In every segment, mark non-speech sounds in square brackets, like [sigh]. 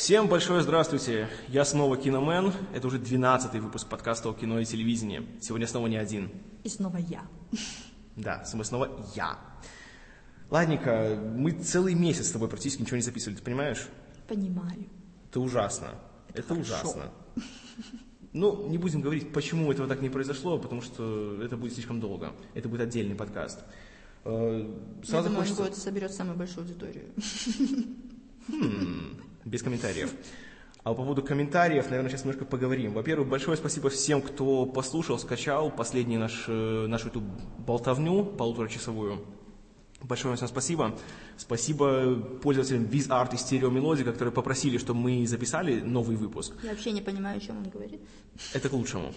Всем большое здравствуйте. Я снова Киномен. Это уже 12 выпуск подкаста о кино и телевидении. Сегодня снова не один. И снова я. Да, мы снова я. Ладненько, мы целый месяц с тобой практически ничего не записывали, ты понимаешь? Понимаю. Это ужасно. Это, хорошо. ужасно. Ну, не будем говорить, почему этого так не произошло, потому что это будет слишком долго. Это будет отдельный подкаст. Э, Я Сразу думаю, хочется... это соберет самую большую аудиторию. Без комментариев. А по поводу комментариев, наверное, сейчас немножко поговорим. Во-первых, большое спасибо всем, кто послушал, скачал последний наш, э, нашу эту болтовню полуторачасовую. Большое вам всем спасибо. Спасибо пользователям WizArt и Stereo Melody, которые попросили, чтобы мы записали новый выпуск. Я вообще не понимаю, о чем он говорит. Это к лучшему.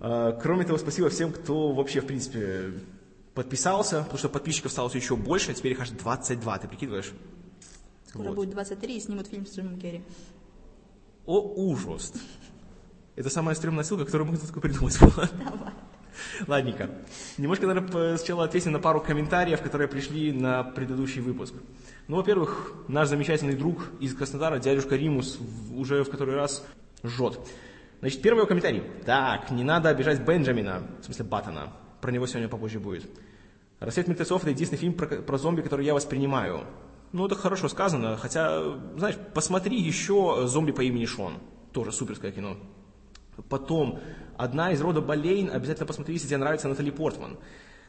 А, Кроме того, спасибо всем, кто вообще, в принципе, подписался, потому что подписчиков стало еще больше, а теперь их аж 22, ты прикидываешь? Скоро Вот. будет 23 и снимут фильм с Джимом Керри. О, ужас. Это самая стрёмная ссылка, которую можно только придумать было. [laughs] Давай. Ладненько. Немножко, наверное, сначала ответим на пару комментариев, которые пришли на предыдущий выпуск. Ну, во-первых, наш замечательный друг из Краснодара, дядюшка Римус, уже в который раз жжет. Значит, первый его комментарий. Так, не надо обижать Бенджамина, в смысле Баттона. Про него сегодня попозже будет. «Рассвет мертвецов» — это единственный фильм про, про зомби, который я воспринимаю. Ну, это хорошо сказано, хотя, знаешь, посмотри еще «Зомби по имени Шон». Тоже суперское кино. Потом, одна из рода Болейн, обязательно посмотри, если тебе нравится Натали Портман.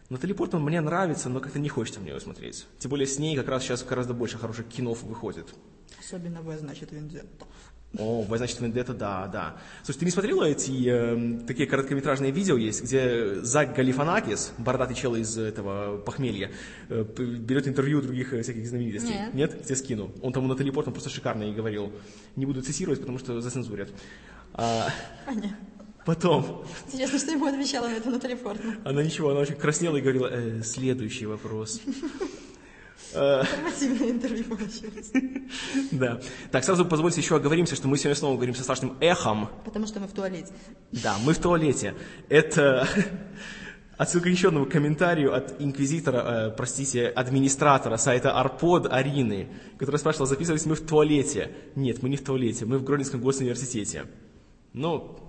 Натали Портман мне нравится, но как-то не хочется мне ее смотреть. Тем более с ней как раз сейчас гораздо больше хороших кинов выходит. Особенно В, значит, Вендетта. О, «Вы, значит, Вендетта, да, да. Слушай, ты не смотрела эти эм, такие короткометражные видео есть, где Зак Галифанакис, бородатый чел из этого похмелья, э, берет интервью других э, всяких знаменитостей? Нет. Нет? Тебе скину. Он там у Натали Портман просто шикарно и говорил. Не буду цитировать, потому что зацензурят. А, Понятно. потом, Интересно, что ему отвечала на это Натали Портман. она ничего, она очень краснела и говорила, «Э, следующий вопрос. Информативное интервью получилось. [laughs] Да. Так, сразу позвольте еще оговоримся, что мы сегодня снова говорим со страшным эхом. Потому что мы в туалете. Да, мы в туалете. Это [laughs] отсылка еще одному комментарию от инквизитора, э, простите, администратора сайта Арпод Арины, которая спрашивала, записывались мы в туалете. Нет, мы не в туалете, мы в Гродненском госуниверситете. Ну,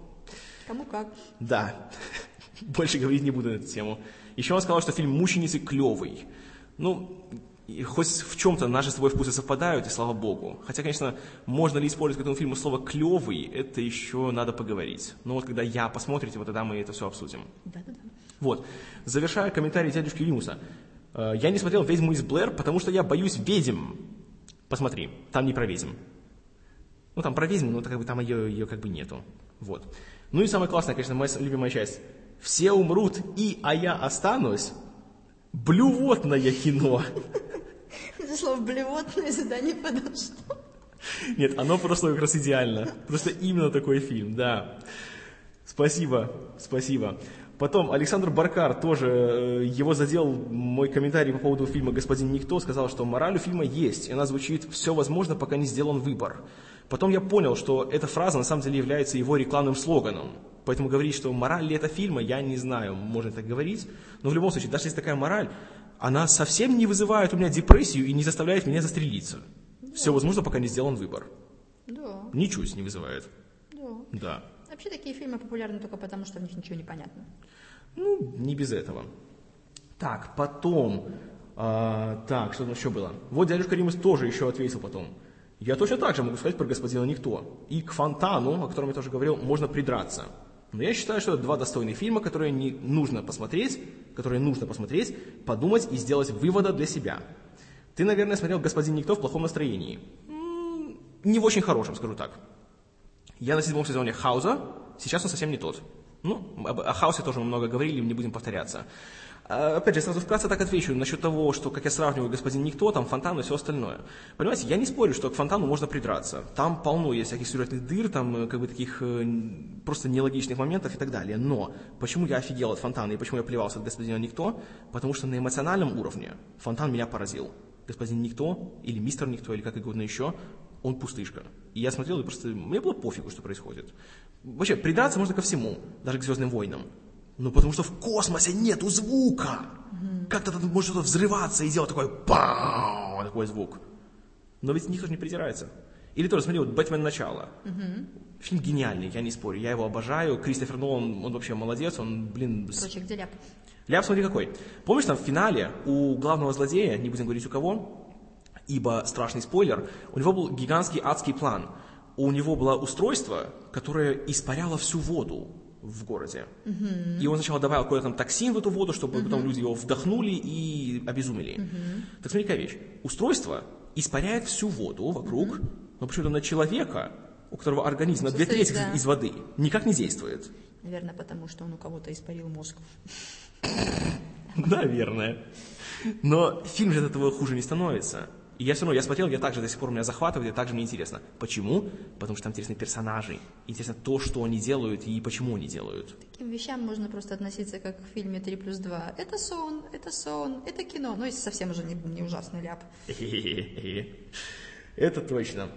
Кому как. да, [laughs] больше говорить не буду на эту тему. Еще он сказал, что фильм «Мученицы» клевый. Ну, и хоть в чем-то наши с тобой вкусы совпадают, и слава богу. Хотя, конечно, можно ли использовать к этому фильму слово «клевый», это еще надо поговорить. Но вот когда я посмотрите, вот тогда мы это все обсудим. Да-да-да. Вот. Завершая комментарий дядюшки Римуса. Э, Я не смотрел «Ведьму из Блэр», потому что я боюсь ведьм. Посмотри, там не про ведьм. Ну, там про ведьму, но как бы там ее, ее как бы нету. Вот. Ну и самая классная, конечно, моя любимая часть. Все умрут, и, а я останусь. Блювотное кино. Это слово блевотное сюда не подошло. Нет, оно просто как раз идеально. Просто именно такой фильм, да. Спасибо, спасибо. Потом Александр Баркар тоже, э, его задел мой комментарий по поводу фильма «Господин Никто», сказал, что мораль у фильма есть, и она звучит «все возможно, пока не сделан выбор». Потом я понял, что эта фраза на самом деле является его рекламным слоганом. Поэтому говорить, что мораль ли это фильма, я не знаю, можно так говорить. Но в любом случае, даже если такая мораль, она совсем не вызывает у меня депрессию и не заставляет меня застрелиться. Все возможно, пока не сделан выбор. Да, Ничуть не вызывает. да. Да. Вообще такие фильмы популярны только потому, что в них ничего не понятно. Ну, не без этого. Так, потом. а, так, что там еще было? Вот дядюшка Римус тоже еще ответил потом. Я точно так же могу сказать про господина Никто. И к фонтану, о котором я тоже говорил, можно придраться. Но я считаю, что это два достойных фильма, которые не нужно посмотреть, которые нужно посмотреть, подумать и сделать вывода для себя. Ты, наверное, смотрел «Господин Никто» в плохом настроении. Не в очень хорошем, скажу так. Я на седьмом сезоне Хауза, сейчас он совсем не тот. Ну, о Хаусе тоже мы много говорили, не будем повторяться. А, Опять же, сразу вкратце так отвечу насчет того, что, как я сравниваю «Господин Никто», там фонтан и все остальное. Понимаете, я не спорю, что к фонтану можно придраться. Там полно есть всяких сюжетных дыр, там э, как бы таких э, просто нелогичных моментов и так далее. Но почему я офигел от фонтана и почему я плевался от «Господина Никто»? Потому что на эмоциональном уровне фонтан меня поразил. «Господин Никто» или «Мистер Никто» или как угодно еще, он пустышка. И я смотрел, и просто мне было пофигу, что происходит. Вообще, придраться можно ко всему, даже к «Звездным войнам». Ну, потому что в космосе нету звука. Как-то там может что-то взрываться и делать такой пау, такой звук. Но ведь никто же не придирается. Или тоже, смотри, вот «Бэтмен. Начало». Фильм гениальный, я не спорю, я его обожаю. Кристофер Нолан, он вообще молодец, он, блин, Короче, где ляп? Ляп, смотри какой. Помнишь, там в финале у главного злодея, не будем говорить у кого, ибо страшный спойлер, у него был гигантский адский план. У него было устройство, которое испаряло всю воду в городе. И он сначала добавил какой-то там токсин в эту воду, чтобы потом люди его вдохнули и обезумели. Так смотри, какая вещь. Устройство испаряет всю воду вокруг, но почему-то на человека, у которого организм на две трети да. из воды, никак не действует. Наверное, потому что он у кого-то испарил мозг. [laughs] Наверное. Но фильм же от этого хуже не становится. И я все равно, я смотрел, я также до сих пор меня захватывает, и также мне интересно. Почему? Потому что там интересны персонажи. Интересно то, что они делают и почему они делают. К таким вещам можно просто относиться как в фильме 3 плюс 2. Это сон, это сон, это кино. Ну, если совсем уже не, не ужасный ляп. [laughs] Это точно.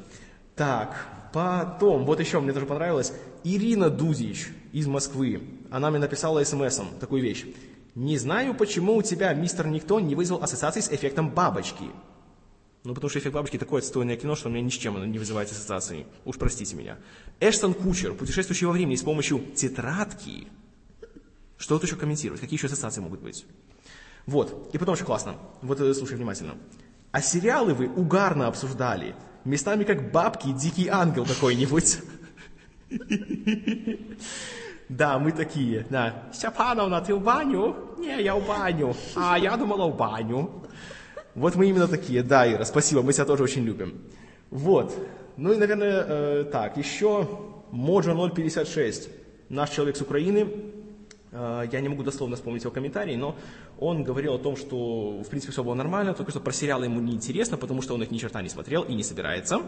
Так, потом, вот еще мне тоже понравилось. Ирина Дудич из Москвы. Она мне написала смс такую вещь. Не знаю, почему у тебя мистер Никто не вызвал ассоциации с эффектом бабочки. Ну, потому что эффект бабочки такое отстойное кино, что у меня ни с чем оно не вызывает ассоциации. Уж простите меня. Эштон Кучер, путешествующий во времени с помощью тетрадки. Что тут еще комментировать? Какие еще ассоциации могут быть? Вот. И потом очень классно. Вот э, слушай внимательно. А сериалы вы угарно обсуждали. Местами как бабки дикий ангел какой-нибудь. Да, мы такие, да. Степановна, ты в баню? Не, я в баню. А, я думала в баню. Вот мы именно такие, да, Ира, спасибо, мы тебя тоже очень любим. Вот. Ну и, наверное, э, так, еще Моджо 056, наш человек с Украины, Э, Я не могу дословно вспомнить его комментарий, но он говорил о том, что в принципе все было нормально, только что про сериалы ему не интересно, потому что он их ни черта не смотрел и не собирается.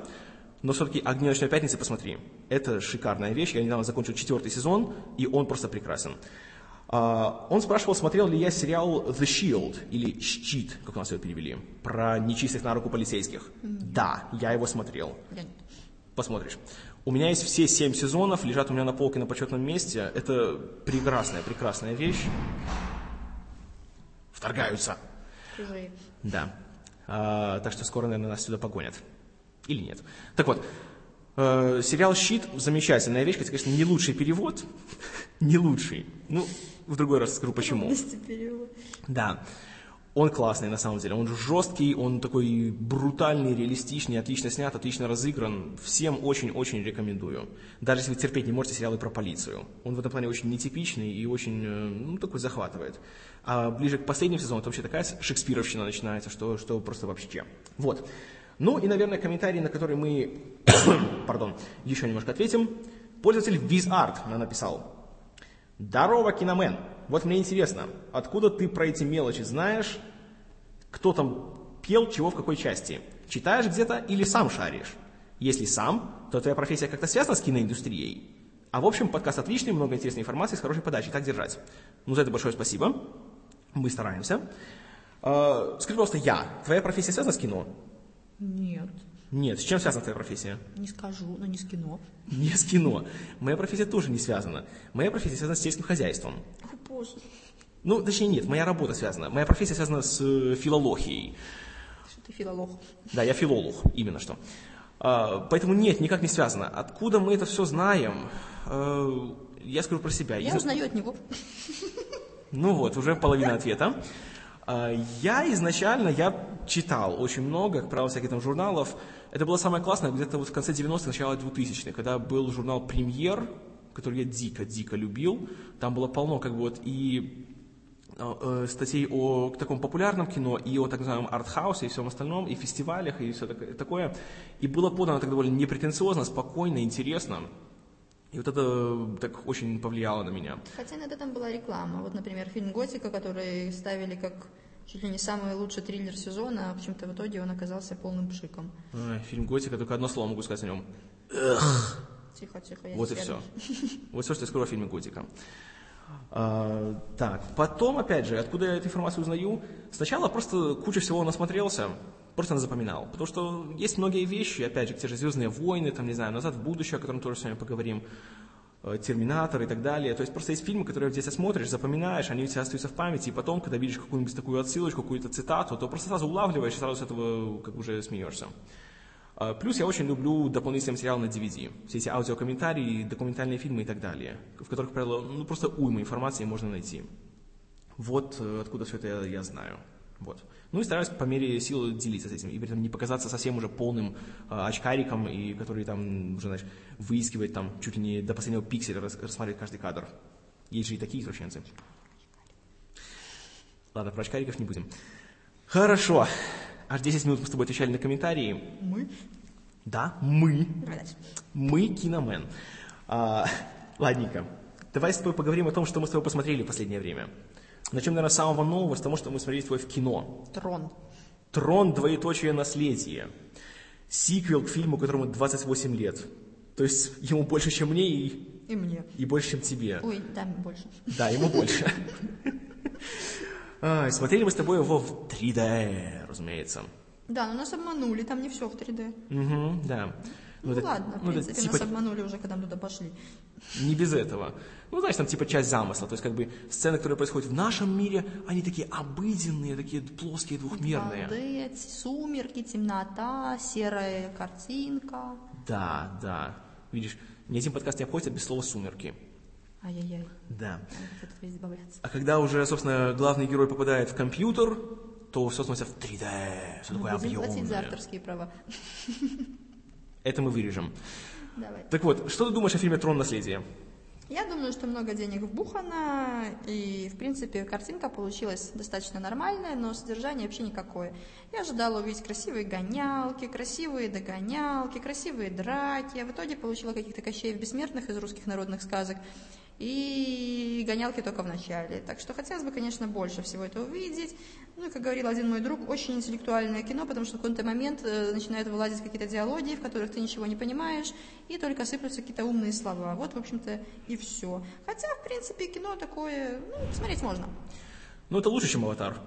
Но все-таки «Огни пятницы» посмотри. Это шикарная вещь. Я недавно закончил четвертый сезон, и он просто прекрасен. А, Он спрашивал, смотрел ли я сериал «The Shield» или «Щит», как у нас его перевели, про нечистых на руку полицейских. Да, я его смотрел нет. посмотришь. У меня есть все семь сезонов, лежат у меня на полке на почетном месте. Это прекрасная, прекрасная вещь. Вторгаются. Чужие. Да. А, так что скоро, наверное, нас сюда погонят. Или нет. Так вот, э, сериал «Щит» замечательная вещь, хотя, конечно, не лучший перевод. [laughs] не лучший. Ну, в другой раз скажу почему. Да. Он классный на самом деле. Он жесткий, он такой брутальный, реалистичный, отлично снят, отлично разыгран. Всем очень-очень рекомендую. Даже если вы терпеть не можете сериалы про полицию. Он в этом плане очень нетипичный и очень, э, ну, такой захватывает. А ближе к последнему сезону, это вообще такая шекспировщина начинается, что, что просто вообще. Вот. Ну и, наверное, комментарий, на который мы, [coughs] пардон, еще немножко ответим. Пользователь WizArt нам написал. Здорово, киномен. Вот мне интересно, откуда ты про эти мелочи знаешь? Кто там пел, чего в какой части? Читаешь где-то или сам шаришь? Если сам, то твоя профессия как-то связана с киноиндустрией. А в общем, подкаст отличный, много интересной информации с хорошей подачей. Так держать. Ну, за это большое спасибо. Мы стараемся. Э, Скажи, пожалуйста, я. Твоя профессия связана с кино? Нет, Нет. С чем связана твоя профессия? не скажу, но не с кино. [laughs] Не с кино. Моя профессия тоже не связана. Моя профессия связана с сельским хозяйством. О, боже, Ну, точнее, нет, моя работа связана. Моя профессия связана с э, филологией. что ты филолог. Да, я филолог, именно что. А, поэтому нет, никак не связано. Откуда мы это все знаем? Э, я скажу про себя. Я Из- узнаю от него. Ну вот, уже половина ответа. А, Я изначально, я читал очень много, как правило, всяких там журналов. Это было самое классное где-то вот в конце 90-х, начало 2000-х, когда был журнал «Премьер», который я дико-дико любил. Там было полно как бы вот и э, статей о таком популярном кино, и о так называемом артхаусе, и всем остальном, и фестивалях, и все такое. И было подано так довольно непретенциозно, спокойно, интересно. И вот это так очень повлияло на меня. Хотя иногда там была реклама. Вот, например, фильм «Готика», который ставили как чуть ли не самый лучший триллер сезона, а почему-то в итоге он оказался полным пшиком. Ой, фильм «Готика», только одно слово могу сказать о нем. Тихо, тихо, я Вот и все. Вот все, что я скажу о фильме «Готика». А, так, потом, опять же, откуда я эту информацию узнаю? Сначала просто куча всего насмотрелся, просто запоминал. Потому что есть многие вещи, опять же, те же «Звездные войны», там, не знаю, «Назад в будущее», о котором тоже с вами поговорим, э, «Терминатор» и так далее. То есть просто есть фильмы, которые в детстве смотришь, запоминаешь, они у тебя остаются в памяти, и потом, когда видишь какую-нибудь такую отсылочку, какую-то цитату, то просто сразу улавливаешь и сразу с этого как уже смеешься. А, Плюс я очень люблю дополнительный материал на DVD. Все эти аудиокомментарии, документальные фильмы и так далее, в которых, правило, ну, просто уйма информации можно найти. Вот э, откуда все это я, знаю. Вот. Ну и стараюсь по мере сил делиться с этим, и при этом не показаться совсем уже полным э, очкариком, и который там уже, знаешь, выискивает там чуть ли не до последнего пикселя, рас- рассматривает каждый кадр. Есть же и такие извращенцы. Ладно, про очкариков не будем. Хорошо. Аж 10 минут мы с тобой отвечали на комментарии. Мы? Да, мы. Давай дальше. Мы киномен. А, ладненько. Давай с тобой поговорим о том, что мы с тобой посмотрели в последнее время. Начнем, наверное, с самого нового, с того, что мы смотрели с тобой в кино. Трон. Трон, двоеточие наследие. Сиквел к фильму, которому 28 лет. То есть ему больше, чем мне, и, И мне. и больше, чем тебе. Ой, да, больше. Да, ему больше. [laughs] Ай, Смотрели мы с тобой его в 3D, разумеется. Да, но нас обманули, там не все в 3D. Мгм, да. Ну, это- ладно, в ну, это принципе, типа нас обманули уже, когда мы туда пошли. Не без этого. Ну, знаешь, там типа часть замысла. То есть, как бы, сцены, которые происходят в нашем мире, они такие обыденные, такие плоские, двухмерные. Воды, сумерки, темнота, серая картинка. Да, да. Видишь, ни один подкаст не обходится без слова «сумерки». Ай-яй-яй, Да. А когда уже, собственно, главный герой попадает в компьютер, то все становится в 3D, все такое Будем платить за объемное. авторские права. Это мы вырежем. Давай. Так вот, что ты думаешь о фильме «Трон. Наследие»? Я думаю, что много денег вбухано, и, в принципе, картинка получилась достаточно нормальная, но содержание вообще никакое. Я ожидала увидеть красивые гонялки, красивые догонялки, красивые драки, а в итоге получила каких-то кощеев бессмертных из русских народных сказок, и гонялки только в начале. Так что хотелось бы, конечно, больше всего этого увидеть. Ну и, как говорил один мой друг, очень интеллектуальное кино, потому что в какой-то момент э, начинают вылазить какие-то диалоги, в которых ты ничего не понимаешь, и только сыплются какие-то умные слова. Вот, в общем-то, и все. Хотя, в принципе, кино такое, ну, смотреть можно. Ну, это лучше, чем «Аватар».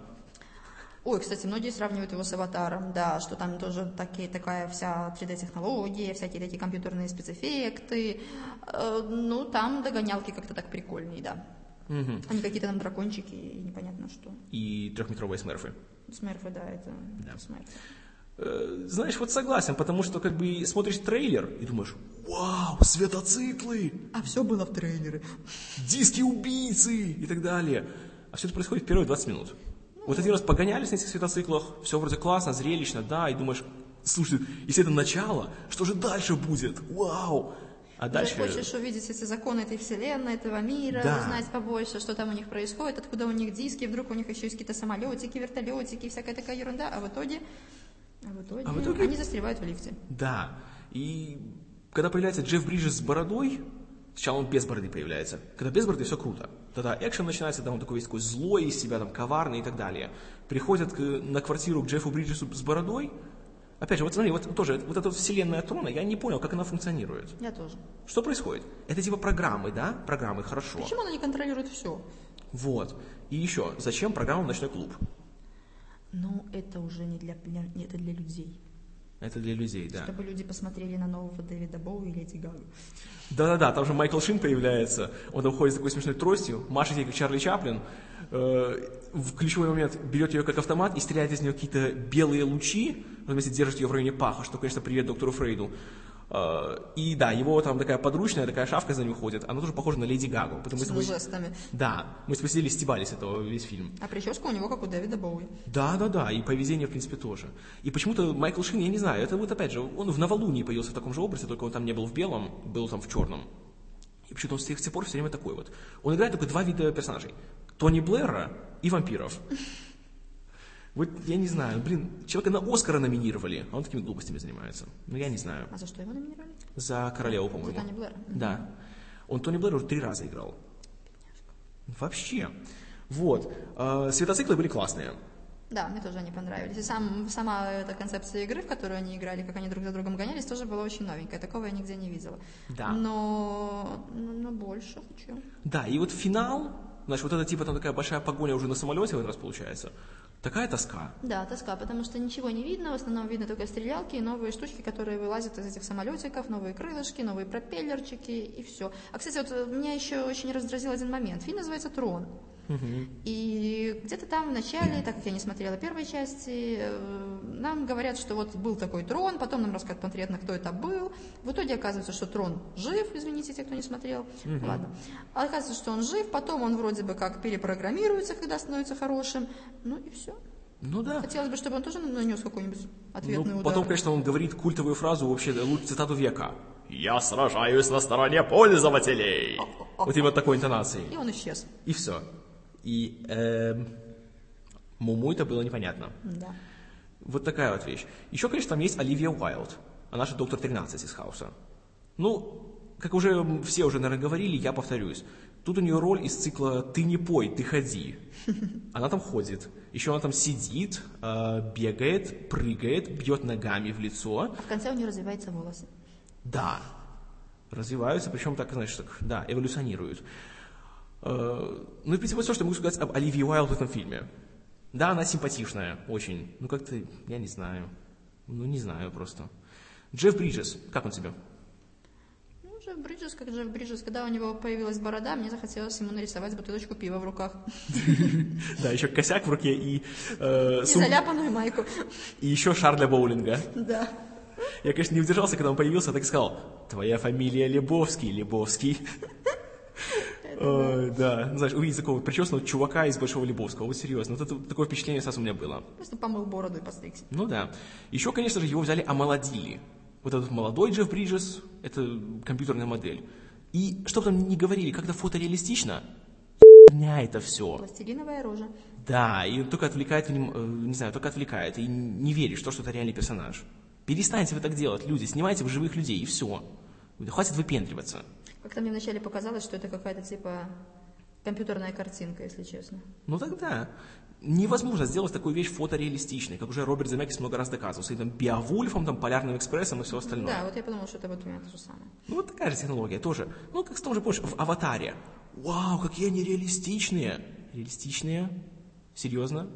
Ой, кстати, многие сравнивают его с «Аватаром», да, что там тоже такие, такая вся 3D-технология, всякие такие компьютерные спецэффекты. Э, ну, там догонялки как-то так прикольнее, да. Мгм. Они какие-то там дракончики и непонятно что. И трехметровые смерфы. Смерфы, да, это Да. смерфы. Э, Знаешь, вот согласен, потому что как бы смотришь трейлер и думаешь, вау, светоциклы, А все было в трейлере. диски убийцы и так далее. А все это происходит в первые 20 минут. Вот один раз погонялись на этих светоциклах, все вроде классно, зрелищно, да, и думаешь, слушай, если это начало, что же дальше будет? Вау! А дальше... Ты хочешь увидеть эти законы этой вселенной, этого мира, Да. узнать побольше, что там у них происходит, откуда у них диски, вдруг у них еще есть какие-то самолетики, вертолетики, всякая такая ерунда, а в итоге, а в итоге, А в итоге- они застревают в лифте. Да. И когда появляется Джефф Бриджес с бородой, сначала он без бороды появляется. Когда без бороды, все круто. Тогда экшен начинается, когда он такой весь такой злой из себя, там, коварный и так далее. Приходят к- на квартиру к Джеффу Бриджесу с бородой. Опять же, вот смотри, вот тоже, вот эта вот вселенная трона, я не понял, как она функционирует. Я тоже. Что происходит? Это типа программы, да? Программы, хорошо. Почему она не контролирует все? Вот. И еще, зачем программа «Ночной клуб»? Ну, это уже не для, для- не, это для людей. Это для людей, да. Чтобы люди посмотрели на нового Дэвида Боу и Леди Гагу. Да-да-да, там же Майкл Шин появляется, он там ходит с такой смешной тростью, машет ей, как Чарли Чаплин, э, в ключевой момент берет ее как автомат и стреляет из нее какие-то белые лучи, он вместе держит ее в районе паха, что, конечно, привет доктору Фрейду. Э, и да, его там такая подручная, такая шавка за ним ходит, она тоже похожа на Леди Гагу. Потому мы с тобой- жестами. Да, мы с тобой сидели, стебались этого весь фильм. А прическа у него как у Дэвида Боуи. Да, да, да, и поведение, в принципе, тоже. И почему-то Майкл Шин, я не знаю, это вот опять же, он в Новолунии появился в таком же образе, только он там не был в белом, был там в черном. И почему-то он с тех с тех пор все время такой вот. Он играет только два вида персонажей. Тони Блэра и вампиров. Вот я не знаю, блин, человека на Оскара номинировали, а он такими глупостями занимается. Ну, я не знаю. А за что его номинировали? За королеву, За по-моему. Тони Блэра. Да. Он Тони Блэр уже три раза играл. Вообще. Вот. А, Светоциклы были классные. Да, мне тоже они понравились. И сам, сама эта концепция игры, в которую они играли, как они друг за другом гонялись, тоже была очень новенькая. Такого я нигде не видела. Да. Но, но, но больше хочу. Да, и вот финал, значит, вот это типа там такая большая погоня уже на самолете в этот раз получается. Такая тоска. Да, тоска, потому что ничего не видно, в основном видно только стрелялки и новые штучки, которые вылазят из этих самолетиков, новые крылышки, новые пропеллерчики и все. А, кстати, вот э, меня еще очень раздразил один момент. Фильм называется «Трон». И где-то там в начале, так как я не смотрела первой части, э, нам говорят, что вот был такой трон, потом нам рассказывают конкретно, кто это был. В итоге оказывается, что трон жив, извините, те, кто не смотрел. Ладно. Оказывается, что он жив, потом он вроде бы как перепрограммируется, когда становится хорошим. Ну и все. Ну да. Хотелось бы, чтобы он тоже нанес какой-нибудь ответный Ну, удар. потом, конечно, он говорит культовую фразу, вообще лучшую цитату века. «Я сражаюсь на стороне пользователей». Вот именно такой интонацией. И он исчез. И все. И эм, Муму это было непонятно. Да. Вот такая вот вещь. Еще, конечно, там есть Оливия Уайлд. Она же доктор 13 из Хауса. Ну, как уже все уже, наверное, говорили, я повторюсь. Тут у нее роль из цикла «Ты не пой, ты ходи». [laughs] Она там ходит. Еще она там сидит, э, бегает, прыгает, бьет ногами в лицо. А в конце у нее развиваются волосы. Да, развиваются, причем так, знаешь, так, да, эволюционируют. Э, Ну в принципе, все, что я могу сказать об Оливии Уайлд в этом фильме. Да, она симпатичная, очень. Ну, как-то, я не знаю. Ну, не знаю просто. Джефф Бриджес, как он тебе? Ну, Джефф Бриджес, как Джефф Бриджес, когда у него появилась борода, мне захотелось ему нарисовать бутылочку пива в руках. [laughs] Да, еще косяк в руке и, э, И заляпанную майку. и еще шар для боулинга. Да. Я, конечно, не удержался, когда он появился, так и сказал, твоя фамилия Лебовский, Лебовский. [laughs] Ой, Да, знаешь, увидеть такого причесанного чувака из Большого Лебовского, вот серьезно, вот это такое впечатление сразу у меня было. Просто помыл бороду и постригся. Ну да. Еще, конечно же, его взяли, омолодили. Вот этот молодой Джефф Бриджес, это компьютерная модель. И что бы там ни говорили, как-то фотореалистично, херня это все. Пластилиновая рожа. Да, и только отвлекает, э, не знаю, только отвлекает, и не веришь, что, что это реальный персонаж. Перестаньте вы так делать, люди, снимайте вы живых людей, и все. Хватит выпендриваться. Как-то мне вначале показалось, что это какая-то типа компьютерная картинка, если честно. Ну тогда невозможно сделать такую вещь фотореалистичной, как уже Роберт Земекис много раз доказывал, своим там Биовульфом, там, Полярным экспрессом и все остальное. Да, вот я подумала, что это вот у меня то же самое. Ну вот такая же технология тоже. Ну как с том же, помнишь, в «Аватаре». Вау, какие они реалистичные. Реалистичные? Серьезно?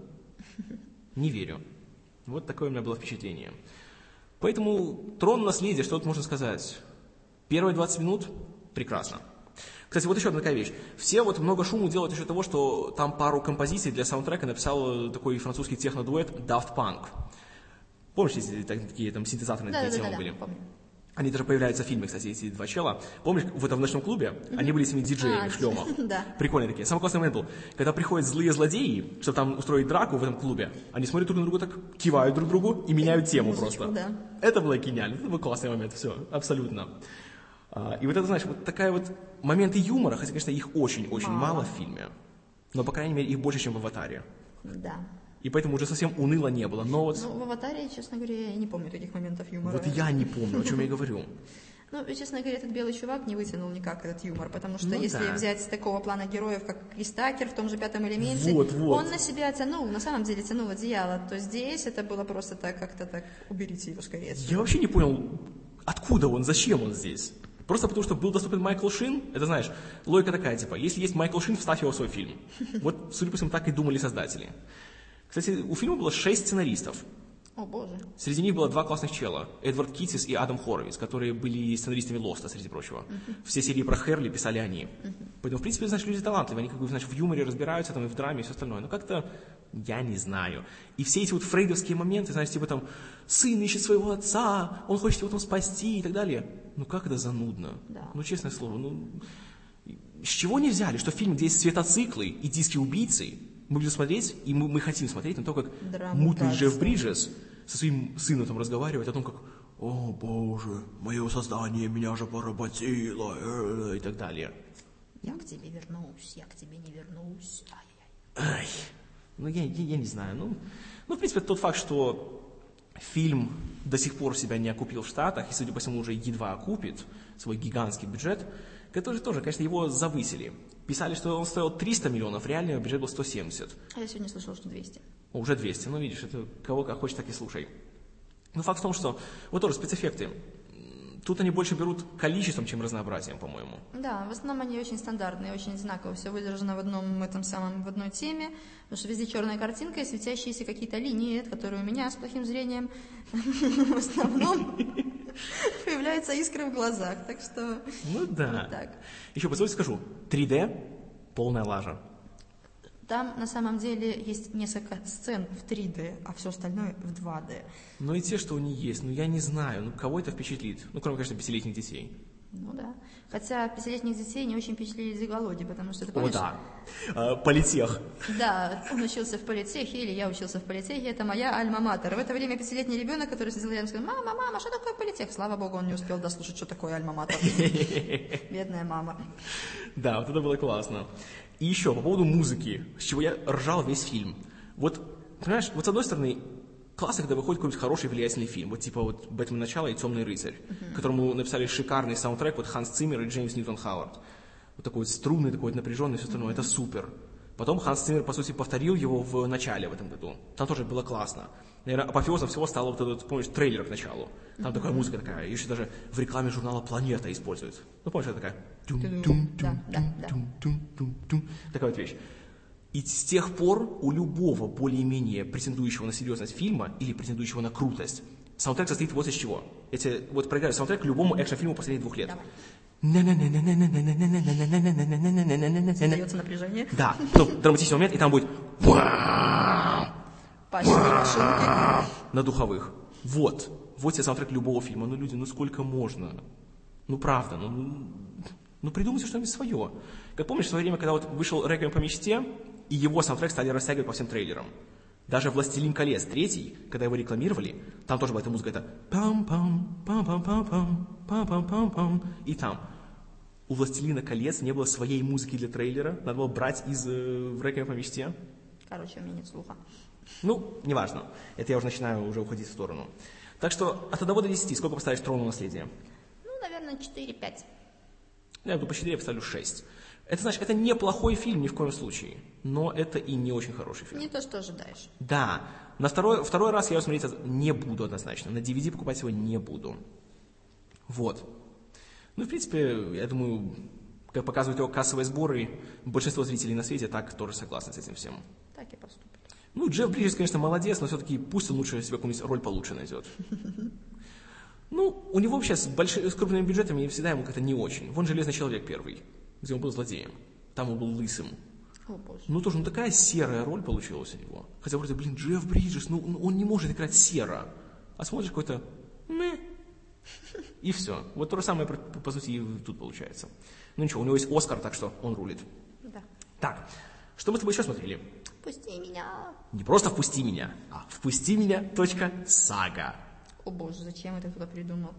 [laughs] Не верю. Вот такое у меня было впечатление. Поэтому «Трон наследия», что тут можно сказать? Первые 20 минут – прекрасно. Кстати, вот еще одна такая вещь. Все вот много шуму делают еще того, что там пару композиций для саундтрека написал такой французский технодуэт Daft Punk. Помнишь, эти так- такие там синтезаторные Да, да, такие да, темы да, были? помню. Они даже появляются в фильме, кстати, эти два чела. Помнишь, в этом ночном клубе они были этими диджеями А, [laughs] в шлемах? да. Прикольные такие. Самый классный момент был, когда приходят злые злодеи, чтобы там устроить драку в этом клубе, они смотрят друг на друга так, кивают друг другу и меняют тему Музычку, просто. да. Это было гениально, это был классный момент, все, абсолютно. А, И вот это, знаешь, вот такая вот моменты юмора, хотя, конечно, их очень-очень мало. Мало. в фильме, но, по крайней мере, их больше, чем в «Аватаре». Да. И поэтому уже совсем уныло не было. Но вот, Ну, в «Аватаре», честно говоря, я не помню таких моментов юмора. вот я не помню, о чем я говорю. [laughs] Ну, честно говоря, этот белый чувак не вытянул никак этот юмор, потому что Ну если да. взять такого плана героев, как Крис Такер в том же пятом элементе, Вот, вот. он на себя тянул, на самом деле тянул одеяло, то здесь это было просто так, как-то так, уберите его скорее. Я вообще не понял, откуда он, зачем он здесь. Просто потому, что был доступен Майкл Шин, это знаешь, логика такая, типа, если есть Майкл Шин, вставь его в свой фильм. [laughs] Вот, судя по всему, так и думали создатели. Кстати, у фильма было шесть сценаристов. О, боже. Среди них было два классных чела. Эдвард Китис и Адам Хоровиц, которые были сценаристами Лоста, среди прочего. Все серии про Херли писали они. Поэтому, в принципе, знаешь, люди талантливые, они как бы, знаешь, в юморе разбираются, там, и в драме, и все остальное. Но как-то я не знаю. И все эти вот фрейдовские моменты, знаешь, типа там, сын ищет своего отца, он хочет его там спасти и так далее. Ну как это занудно? Да. Ну, честное слово, ну... С чего не взяли, что фильм, где есть светоциклы и диски убийцы, мы будем смотреть, и мы, мы хотим смотреть на то, как Драму мутный. Джефф Бриджес со своим сыном там разговаривает о том, как «О, Боже, мое создание меня же поработило» э, и так далее. Я к тебе вернусь, я к тебе не вернусь. Ай-яй-яй. Ай, ну я, я, я не знаю. Ну, ну, в принципе, тот факт, что фильм до сих пор себя не окупил в Штатах, и, судя по всему, уже едва окупит свой гигантский бюджет, который тоже, конечно, его завысили. Писали, что он стоил 300 миллионов, реальный его бюджет был 170. А я сегодня слышала, что 200. О, Уже 200, ну видишь, это кого как хочешь, так и слушай. Но факт в том, что вот тоже спецэффекты. Тут они больше берут количеством, чем разнообразием, по-моему. Да, в основном они очень стандартные, очень одинаково все выдержано в одном этом самом, в одной теме, потому что везде черная картинка и светящиеся какие-то линии, которые у меня с плохим зрением [laughs] в основном [laughs] появляются искры в глазах, так что Ну да. Еще позвольте скажу, 3D полная лажа. Там на самом деле есть несколько сцен в 3D, а все остальное в 2D. Но и те, что они есть, ну я не знаю, ну кого это впечатлит? Ну, кроме, конечно, пятилетних детей. Ну да. Хотя пятилетних детей не очень впечатлили Зиголоди, потому что ты О, помнишь? да. А, политех. Да, он учился в политехе, или я учился в политехе, это моя альма-матер. В это время пятилетний ребенок, который сидел рядом, сказал, мама, мама, что такое политех? Слава богу, он не успел дослушать, что такое альма-матер. [laughs] Бедная мама. Да, вот это было классно. И еще по поводу музыки, с чего я ржал весь фильм. Вот, понимаешь, вот с одной стороны, классно, когда выходит какой-нибудь хороший влиятельный фильм, вот типа вот «Бэтмен. Начало» и «Темный рыцарь», которому написали шикарный саундтрек вот Ханс Циммер и Джеймс Ньютон Хауард. Вот такой вот струнный, такой вот напряженный, все остальное, это супер. Потом Ханс Циммер, по сути, повторил его в начале в этом году. Там тоже было классно. Наверное, апофеозом всего стало вот этот, помнишь, трейлер к началу. Там такая музыка такая, еще даже в рекламе журнала «Планета» используют. Ну, помнишь, это такая... Да, да. Такая вот вещь. И с тех пор у любого более-менее претендующего на серьезность фильма или претендующего на крутость, саундтрек состоит вот из чего. Я тебе вот проиграю саундтрек к любому экшн-фильму последних двух лет. Создается напряжение. Да, ну, драматический момент, и там будет Машинки. на духовых. Вот. Вот тебе саундтрек любого фильма. Ну, люди, ну сколько можно? Ну, правда, ну, ну, ну придумайте что-нибудь свое. Как помнишь, в свое время, когда вот вышел «Реквием по мечте», и его саундтрек стали растягивать по всем трейлерам. Даже «Властелин колец» третий, когда его рекламировали, там тоже была эта музыка, это пам-пам, пам-пам-пам-пам, пам-пам-пам-пам. И там у «Властелина колец» не было своей музыки для трейлера, надо было брать из э, «Реквием по мечте». Короче, у меня нет слуха. Ну, неважно. Это я уже начинаю уже уходить в сторону. Так что от 1 до 10 сколько поставишь трону наследия? Ну, наверное, 4-5. Я буду по 4, я поставлю 6. Это значит, это неплохой фильм ни в коем случае, но это и не очень хороший фильм. Не то, что ожидаешь. Да, на второй, второй раз я его смотреть не буду однозначно, на DVD покупать его не буду. Вот. Ну, в принципе, я думаю, как показывают его кассовые сборы, большинство зрителей на свете так тоже согласны с этим всем. Так и поступили. Ну, Джефф Бриджес, конечно, молодец, но все-таки пусть он лучше себе какую-нибудь роль получше найдет. [laughs] Ну, у него вообще с, большими, с крупными бюджетами всегда ему как-то не очень. Вон «Железный человек» первый, где он был злодеем. Там он был лысым. О, боже. Ну, тоже, ну, такая серая роль получилась у него. Хотя вроде, блин, Джефф Бриджес, ну, ну, он не может играть серо. А смотришь какой-то, и все. Вот то же самое, по сути, и тут получается. Ну, ничего, у него есть Оскар, так что он рулит. Да. Так, что мы с тобой еще смотрели? Пусти меня. Не просто «Впусти меня», а «Впусти меня. Точка. Сага». О боже, зачем это кто-то придумал?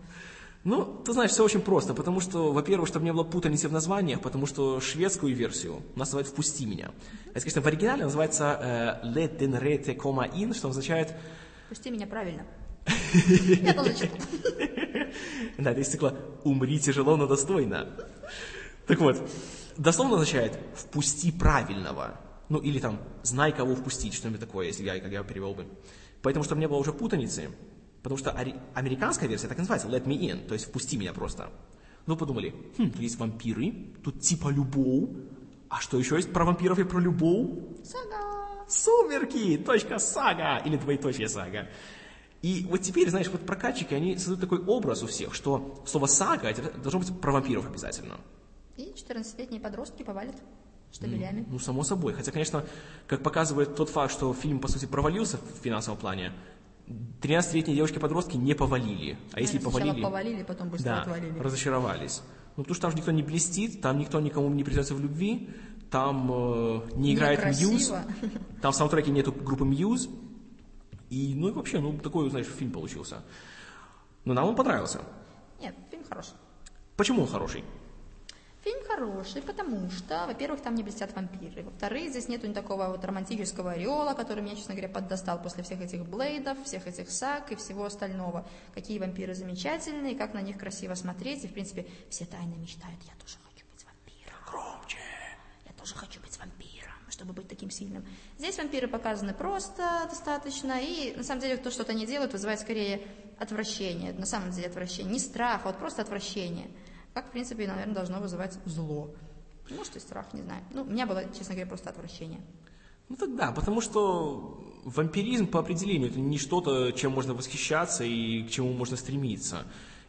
Ну, ты знаешь, все очень просто, потому что, во-первых, чтобы не было путаницы в названиях, потому что шведскую версию называют «Впусти меня». Это, конечно, в оригинале называется э, «Let den rete komma in», что означает Пусти меня правильно. [laughs] Я тоже. Да, это из цикла «Умри тяжело, но достойно». Так вот, дословно означает «впусти правильного». Ну, или там «знай, кого впустить», что-нибудь такое, если я, как я перевел бы. Поэтому, чтобы не было уже путаницы, потому что американская версия так и называется «let me in», то есть «впусти меня просто». Ну, подумали, хм, тут есть вампиры, тут типа любовь, а что еще есть про вампиров и про любовь? Сага. Сумерки, точка сага, или двоеточие сага. И вот теперь, знаешь, вот прокатчики, они создают такой образ у всех, что слово сага это должно быть про вампиров обязательно. И 14-летние подростки повалят штабелями. Ну, само собой. Хотя, конечно, как показывает тот факт, что фильм, по сути, провалился в финансовом плане, 13-летние девушки-подростки не повалили. А если Наверное, сначала повалили, повалили, потом быстро да, отвалили. разочаровались. Ну, потому что там же никто не блестит, там никто никому не признается в любви, там э, не играет Некрасиво. Мьюз, там в саундтреке нету группы Мьюз. И, ну и вообще, ну, такой, знаешь, фильм получился. Но нам он понравился. Нет, фильм хороший. Почему он хороший? Фильм хороший, потому что, во-первых, там не блестят вампиры. Во-вторых, здесь нету такого вот романтического ореола, который меня, честно говоря, поддостал после всех этих блейдов, всех этих саг и всего остального. Какие вампиры замечательные, как на них красиво смотреть. И, в принципе, все тайно мечтают, я тоже хочу быть вампиром. Громче. Я тоже хочу быть вампиром, чтобы быть таким сильным. Здесь вампиры показаны просто достаточно, и на самом деле то, что они делают, вызывает скорее отвращение. На самом деле отвращение. Не страх, а вот просто отвращение. Как, в принципе, наверное, должно вызывать зло. Может и страх, не знаю. Ну, у меня было, честно говоря, просто отвращение. Ну так да, потому что вампиризм по определению это не что-то, чем можно восхищаться и к чему можно стремиться.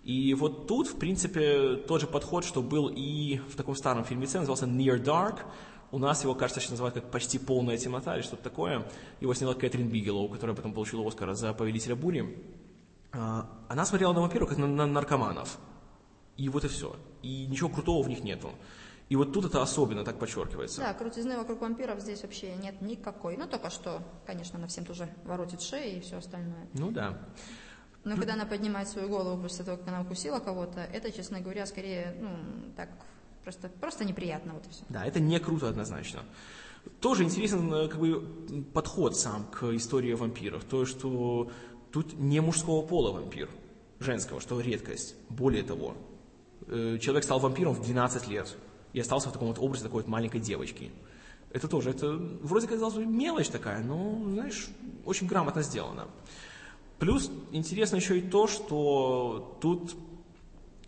И вот тут, в принципе, тот же подход, что был и в таком старом фильмеце, назывался Near Dark, У нас его, кажется, сейчас называют как «Почти полная темнота» или что-то такое. Его сняла Кэтрин Бигелоу, которая потом получила Оскара за «Повелителя бури». А, она смотрела на вампиров как на наркоманов. И вот и все. И ничего крутого в них нету. И вот тут это особенно так подчеркивается. Да, крутизны вокруг вампиров здесь вообще нет никакой. Ну, только что, конечно, она всем тоже воротит шеи и все остальное. Ну да. Но когда она поднимает свою голову после того, как она укусила кого-то, это, честно говоря, скорее, ну, так, просто, просто неприятно, вот и все. Да, это не круто однозначно. Тоже интересен э, как бы, подход сам к истории вампиров. То, что тут не мужского пола вампир, женского, что редкость. Более того, человек стал вампиром в 12 лет и остался в таком вот образе такой вот маленькой девочки. Это тоже, это вроде казалось бы мелочь такая, но, знаешь, очень грамотно сделано. Плюс интересно еще и то, что тут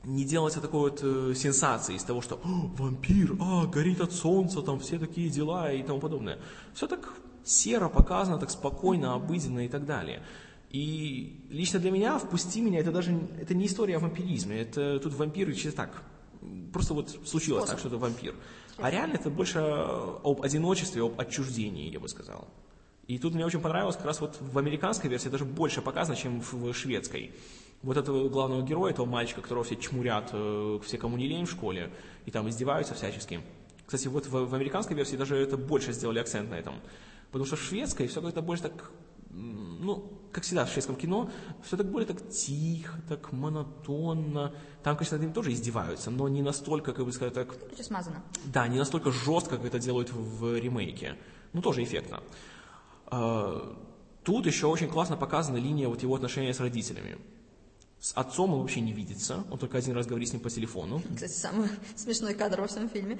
не делается такой вот э, сенсации из того, что вампир, а, горит от солнца, там все такие дела и тому подобное. Все так серо показано, так спокойно, обыденно и так далее. И лично для меня «Впусти меня» это даже это не история о вампиризме, это тут вампиры чисто так, просто вот случилось Способ. так, что это вампир. А реально это больше об одиночестве, об отчуждении, я бы сказал. И тут мне очень понравилось, как раз вот в американской версии даже больше показано, чем в шведской. Вот этого главного героя, этого мальчика, которого все чмурят, э, все кому не лень в школе, и там издеваются всячески. Кстати, вот в, в американской версии даже это больше сделали акцент на этом. Потому что в шведской все как-то больше так, ну, как всегда в шведском кино, все так более так тихо, так монотонно. Там, конечно, над ним тоже издеваются, но не настолько, как бы сказать, так... Короче, смазано. Да, не настолько жестко, как это делают в ремейке. Ну, тоже эффектно. А, тут еще очень классно показана линия вот его отношения с родителями. С отцом он вообще не видится, он только один раз говорит с ним по телефону. Кстати, самый [laughs] смешной кадр во всем фильме.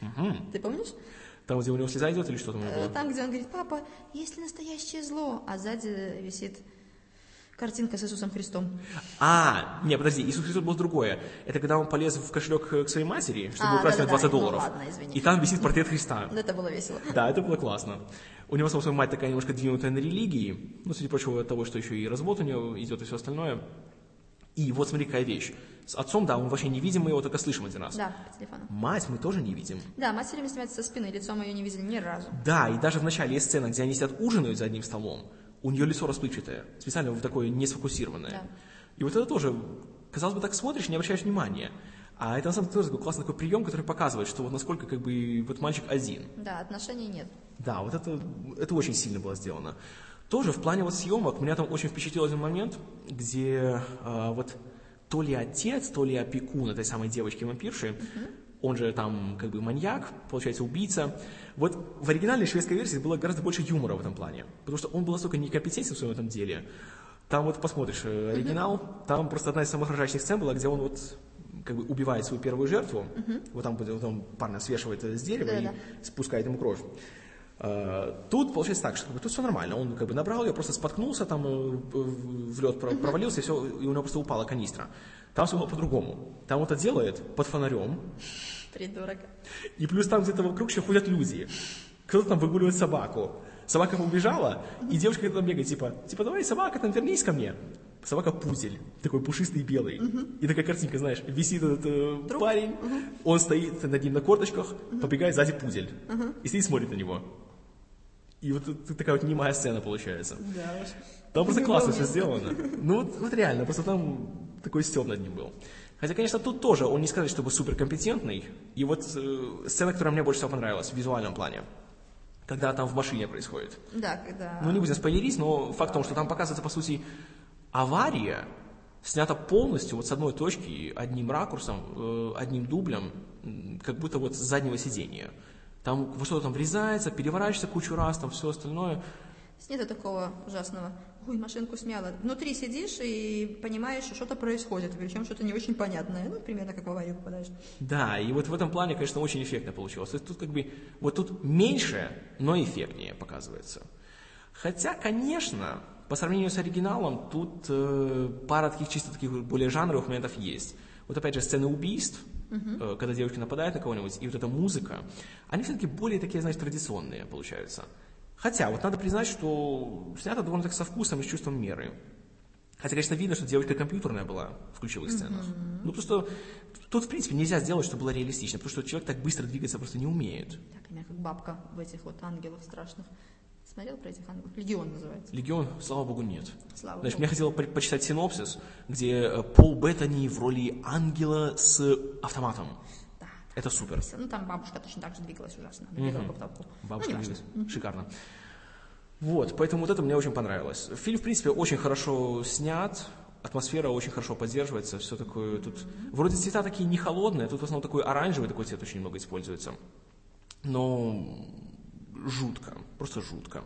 Угу. Ты помнишь? Там, где у него слеза идет или что там? Э, там, где он говорит, папа, есть ли настоящее зло? А сзади висит Картинка с Иисусом Христом. А, не, подожди, Иисус Христос был другое. Это когда он полез в кошелек к своей матери, чтобы а, украсть да, да, 20 да, долларов. Ну, ладно, извини. И там висит портрет Христа. Это было весело. Да, это было классно. У него, собственно, мать такая немножко двинутая на религии, ну, среди прочего, от того, что еще и развод у него идет и все остальное. И вот смотри, какая вещь. С отцом, да, он вообще не видим, мы его только слышим один раз. Да, по телефону. Мать мы тоже не видим. Да, мать все время снимается со спины, лицом ее не видели ни разу. Да, и даже в начале есть сцена, где они сидят ужинают за одним столом у нее лицо расплывчатое, специально в такое не сфокусированное. Да. И вот это тоже, казалось бы, так смотришь, не обращаешь внимания. А это на самом деле тоже такой классный такой прием, который показывает, что вот насколько как бы вот мальчик один. Да, отношений нет. Да, вот это, это очень сильно было сделано. Тоже в плане вот съемок меня там очень впечатлил один момент, где э, вот то ли отец, то ли опекун этой самой девочки-вампирши, uh-huh он же там как бы маньяк, получается убийца. Вот в оригинальной шведской версии было гораздо больше юмора в этом плане, потому что он был настолько некомпетентен в своем этом деле. Там вот посмотришь э, оригинал, там просто одна из самых ржачных сцен была, где он вот как бы убивает свою первую жертву, uh-huh. вот там вот парня свешивает с дерева да, и спускает ему кровь. Uh, тут получается так, что тут все нормально. Он как бы набрал ее, просто споткнулся, там э, в лед провалился, и все, и у него просто упала канистра. Там все было по-другому. Там он это делает под фонарем. Придурок. И плюс там где-то вокруг еще ходят люди. Кто-то там выгуливает собаку. Собака убежала, и девушка где-то бегает, типа, типа, давай, собака, там вернись ко мне. Собака пузель, такой пушистый белый. Угу. И такая картинка, знаешь, висит этот э, парень, угу. он стоит над ним на корточках, угу. побегает сзади пузель. Угу. И сидит смотрит на него. И вот такая вот немая сцена получается. Да Там просто классно все сделано. Ну вот, вот реально, просто там такой степ над ним был. Хотя, конечно, тут тоже он не сказать, чтобы суперкомпетентный. И вот э, сцена, которая мне больше всего понравилась в визуальном плане. Когда там в машине происходит. Да, когда... Ну, не будем спойлерить, но факт в том, что там показывается, по сути, авария, снята полностью вот с одной точки, одним ракурсом, э, одним дублем, как будто вот с заднего сидения. Там что-то там врезается, переворачивается кучу раз, там все остальное. Нет такого ужасного ой, машинку смяла. Внутри сидишь и понимаешь, что что-то происходит, причем что-то не очень понятное. Ну, примерно как в аварию попадаешь. Да, и вот в этом плане, конечно, очень эффектно получилось. То есть тут как бы, вот тут меньше, но эффектнее показывается. Хотя, конечно, по сравнению с оригиналом, тут э, пара таких чисто таких более жанровых моментов есть. Вот опять же, сцены убийств, э, когда девушки нападают на кого-нибудь, и вот эта музыка, они все-таки более такие, знаешь, традиционные получаются. Хотя, вот надо признать, что снято довольно так со вкусом и с чувством меры. Хотя, конечно, видно, что девочка компьютерная была в ключевых сценах. Mm-hmm. Ну, просто Тут, в принципе, нельзя сделать, чтобы было реалистично, потому что человек так быстро двигаться просто не умеет. Так, меня как бабка в этих вот ангелов страшных. Смотрел про этих ангелов? Легион называется. Легион, слава богу, нет. Слава Значит, богу. мне хотелось по- почитать синопсис, где э, Пол Беттани в роли ангела с автоматом. Да. Это супер. Ну, там бабушка точно так же двигалась ужасно. Она бегала по потолку. Бабушка ну, двигалась. Шикарно. Вот, поэтому вот это мне очень понравилось. Фильм, в принципе, очень хорошо снят, атмосфера очень хорошо поддерживается, все такое тут... Вроде цвета такие не холодные, тут в основном такой оранжевый такой цвет очень много используется. Но жутко, просто жутко.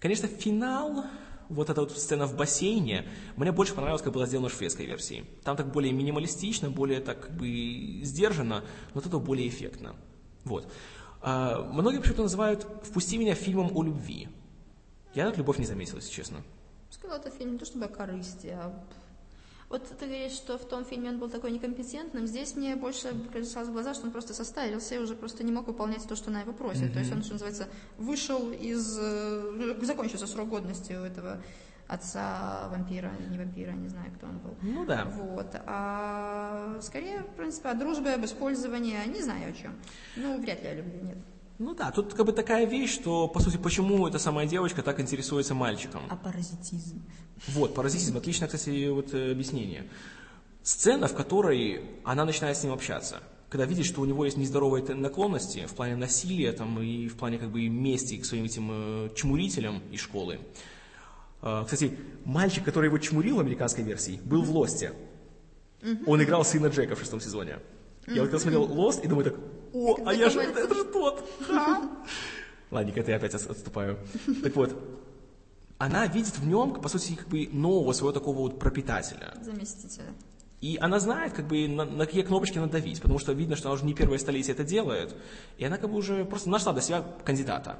Конечно, финал, вот эта вот сцена в бассейне, мне больше понравилось, как было сделано в шведской версии. Там так более минималистично, более так как бы сдержанно, но вот это более эффектно. Вот. А, многие почему-то называют «Впусти меня» фильмом о любви. Я так любовь не заметил, если честно. Сказала, это фильм не то чтобы о корысти, а... Вот ты говоришь, что в том фильме он был такой некомпетентным. Здесь мне больше бросалось в глаза, что он просто состарился и уже просто не мог выполнять то, что она его просит. То есть он, что называется, вышел из... э, Закончился срок годности у этого отца вампира, не вампира, не знаю, кто он был. Ну да. Вот. А скорее, в принципе, о дружбе, об использовании, не знаю о чем. Ну, вряд ли о любви, нет. Ну да, тут как бы такая вещь, что, по сути, почему эта самая девочка так интересуется мальчиком. А паразитизм. Вот, паразитизм. Отличное, кстати, вот э, объяснение. Сцена, в которой она начинает с ним общаться. Когда видит, что у него есть нездоровые наклонности в плане насилия там, и в плане как бы мести к своим этим э, чмурителям из школы. Э, Кстати, мальчик, который его чмурил в американской версии, был в «Лосте». Он играл сына Джека в шестом сезоне. Я вот когда смотрел «Лост» и думаю так, о, а я же, это, же тот. [laughs] Ладненько, это я опять от- отступаю. Так вот, она видит в нем, по сути, как бы нового своего такого вот пропитателя. Заместителя. И она знает, как бы, на, на какие кнопочки надавить, потому что видно, что она уже не первое столетие это делает, и она как бы уже просто нашла для себя кандидата.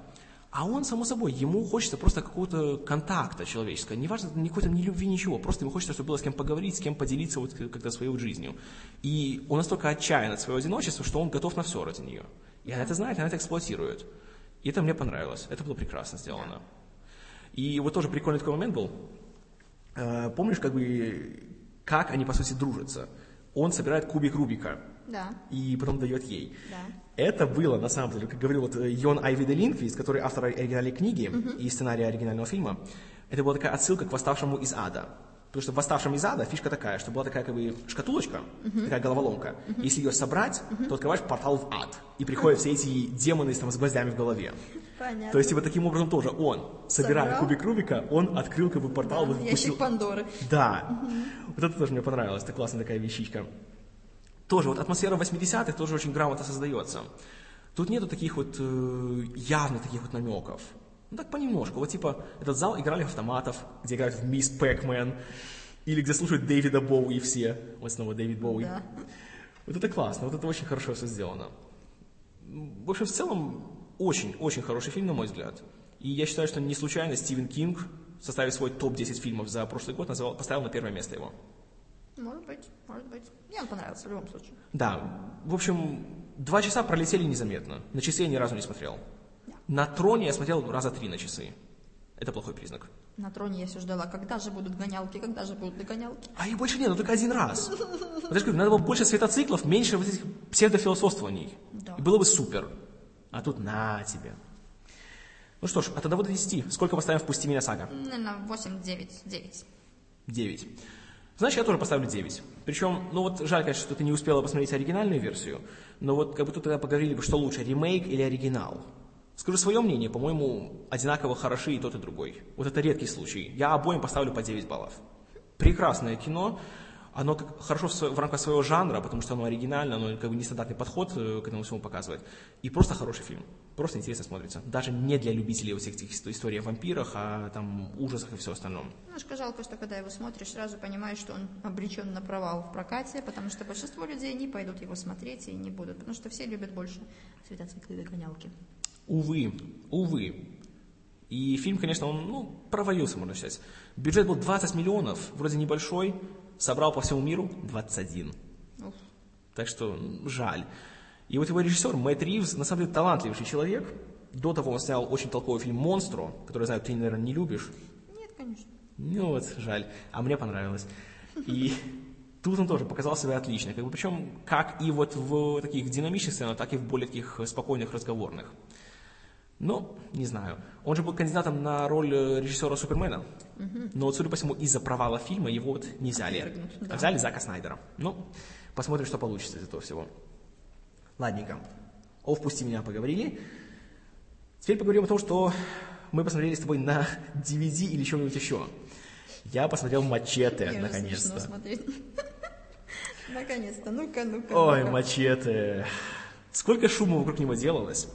А он, само собой, ему хочется просто какого-то контакта человеческого, не важно, никакой там ни любви, ничего, просто ему хочется, чтобы было с кем поговорить, с кем поделиться вот как-то своей вот жизнью. И он настолько отчаян от своего одиночества, что он готов на все ради нее. И она это знает, она это эксплуатирует. И это мне понравилось, это было прекрасно сделано. И вот тоже прикольный такой момент был. Э, Помнишь, как бы, как они, по сути, дружатся? Он собирает кубик Рубика Да, и потом дает ей. да. Это было, на самом деле, как говорил вот э, Йон Айвиде Линквист, который автор оригинальной книги и сценария оригинального фильма, это была такая отсылка к «Восставшему из ада». Потому что в «Восставшем из ада» фишка такая, что была такая как бы шкатулочка, такая головоломка. Если ее собрать, то открываешь портал в ад. И приходят все эти демоны с, там, с гвоздями в голове. Понятно. То есть, типа, таким образом тоже он, собирая Собрал. кубик Рубика, он открыл как бы портал, вот Ящик Пандоры. да. Вот это тоже мне понравилось. Это классная такая вещичка. Тоже вот атмосфера 80-х тоже очень грамотно создается. Тут нету таких вот э, явных таких вот намеков. Ну так понемножку. Вот типа этот зал играли в автоматов, где играют в Мисс Пэкмен, или где слушают Дэвида Боуи все. Вот снова Дэвид Боуи. Да. Вот это классно, вот это очень хорошо все сделано. В общем, в целом, очень-очень хороший фильм, на мой взгляд. И я считаю, что не случайно Стивен Кинг, составив свой топ-10 фильмов за прошлый год, назвал, поставил на первое место его. Может быть, может быть. Мне он понравился в любом случае. Да, в общем, два часа пролетели незаметно. На часы я ни разу не смотрел. Да. На троне я смотрел раза три на часы. Это плохой признак. На троне я все ждала, когда же будут гонялки, когда же будут догонялки. А их больше нет, ну только один раз. Говорю, надо было больше светоциклов, меньше вот этих псевдофилософствований. Да. И было бы супер. А тут на тебе. Ну что ж, от 1 до 10. Сколько поставим в «Пусти меня, сага»? Наверное, 8, 9, 9. 9. Знаешь, я тоже поставлю 9. Причем, ну вот жаль, конечно, что ты не успела посмотреть оригинальную версию, но вот как бы тут тогда поговорили бы, что лучше, ремейк или оригинал. Скажу свое мнение, по-моему, одинаково хороши и тот, и другой. Вот это редкий случай. Я обоим поставлю по 9 баллов. Прекрасное кино, оно как, хорошо в, в рамках своего жанра, потому что оно оригинально, оно как бы нестандартный подход э, к этому всему показывает. И просто хороший фильм. Просто интересно смотрится. Даже не для любителей вот всех этих ист- историй о вампирах, а там ужасах и все остальном. Немножко жалко, что когда его смотришь, сразу понимаешь, что он обречен на провал в прокате, потому что большинство людей не пойдут его смотреть и не будут, потому что все любят больше светоциклы и догонялки. Увы, увы. И фильм, конечно, он, ну, провалился, можно сказать. Бюджет был 20 миллионов, вроде небольшой, собрал по всему миру 21. Уф. Так что жаль. И вот его режиссер Мэтт Ривз, на самом деле, талантливейший человек. До того он снял очень толковый фильм «Монстро», который, знаю, ты, наверное, не любишь. Нет, конечно. Ну вот, жаль. А мне понравилось. И Тут он тоже показал себя отлично. Как бы, причем как и вот в таких динамичных сценах, так и в более таких спокойных разговорных. Ну, не знаю. Он же был кандидатом на роль э, режиссера Супермена. Но судя по всему, из-за провала фильма его вот не взяли. Да. А взяли Зака Снайдера. Ну, посмотрим, что получится из этого всего. Ладненько. О «Впусти меня» поговорили. Теперь поговорим о том, что мы посмотрели с тобой на DVD или чем-нибудь еще. Я посмотрел «Мачете», наконец-то. [laughs] Наконец-то. Ну-ка, ну-ка. Ой, ну-ка. мачете. Сколько шума вокруг него делалось.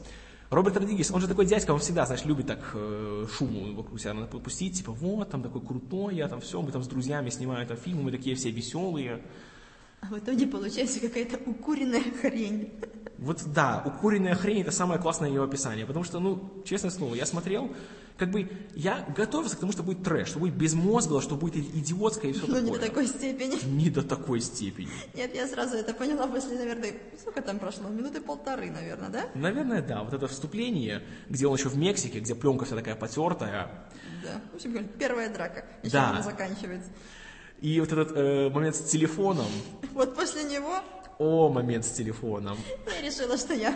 Роберт Родригес, он же такой дядька, он всегда, знаешь, любит так э, шуму вокруг себя надо пустить, типа, вот, там такой крутой, я там все, мы там с друзьями снимаем там фильмы, мы такие все веселые. А в итоге получается какая-то укуренная хрень. Вот да, укуренная хрень это самое классное ее описание, потому что, ну, честное слово, я смотрел, как бы я готовился к тому, что будет трэш, что будет безмозгло, что будет идиотское и все Но такое. Ну, не до такой степени. Не до такой степени. Нет, я сразу это поняла после, наверное, сколько там прошло? Минуты полторы, наверное, да? Наверное, да, вот это вступление, где он еще в Мексике, где пленка вся такая потертая, Да. В общем, первая драка. Еще Да. она заканчивается. и вот этот э, момент с телефоном, Вот после него о, момент с телефоном. я решила, что я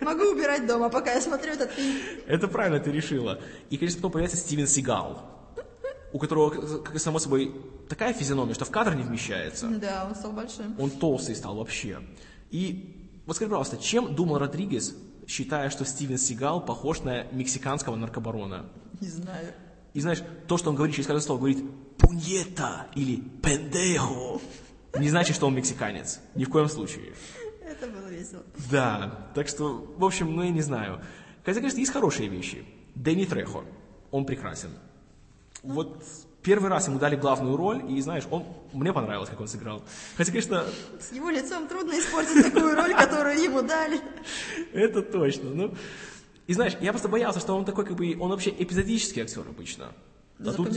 могу убирать дома, пока я смотрю этот фильм. Это правильно ты решила. И, конечно, потом появляется Стивен Сигал, у которого, как и само собой, такая физиономия, что в кадр не вмещается. Да, он стал большим. Он толстый стал вообще. И вот скажи, пожалуйста, чем думал Родригес, считая, что Стивен Сигал похож на мексиканского наркобарона? Не знаю. И знаешь, то, что он говорит через каждое слово, говорит «пуньета» или «пендехо», не значит, что он мексиканец. Ни в коем случае. Это было весело. Да, так что, в общем, ну я не знаю. Хотя, конечно, есть хорошие вещи. Дэнни Трехо, он прекрасен. Вот первый раз ему дали главную роль, и знаешь, он, мне понравилось, как он сыграл. Хотя, конечно, С его лицом трудно испортить такую роль, которую ему дали. это точно. Ну, и знаешь, я просто боялся, что он такой, как бы, он вообще эпизодический актер обычно. А тут,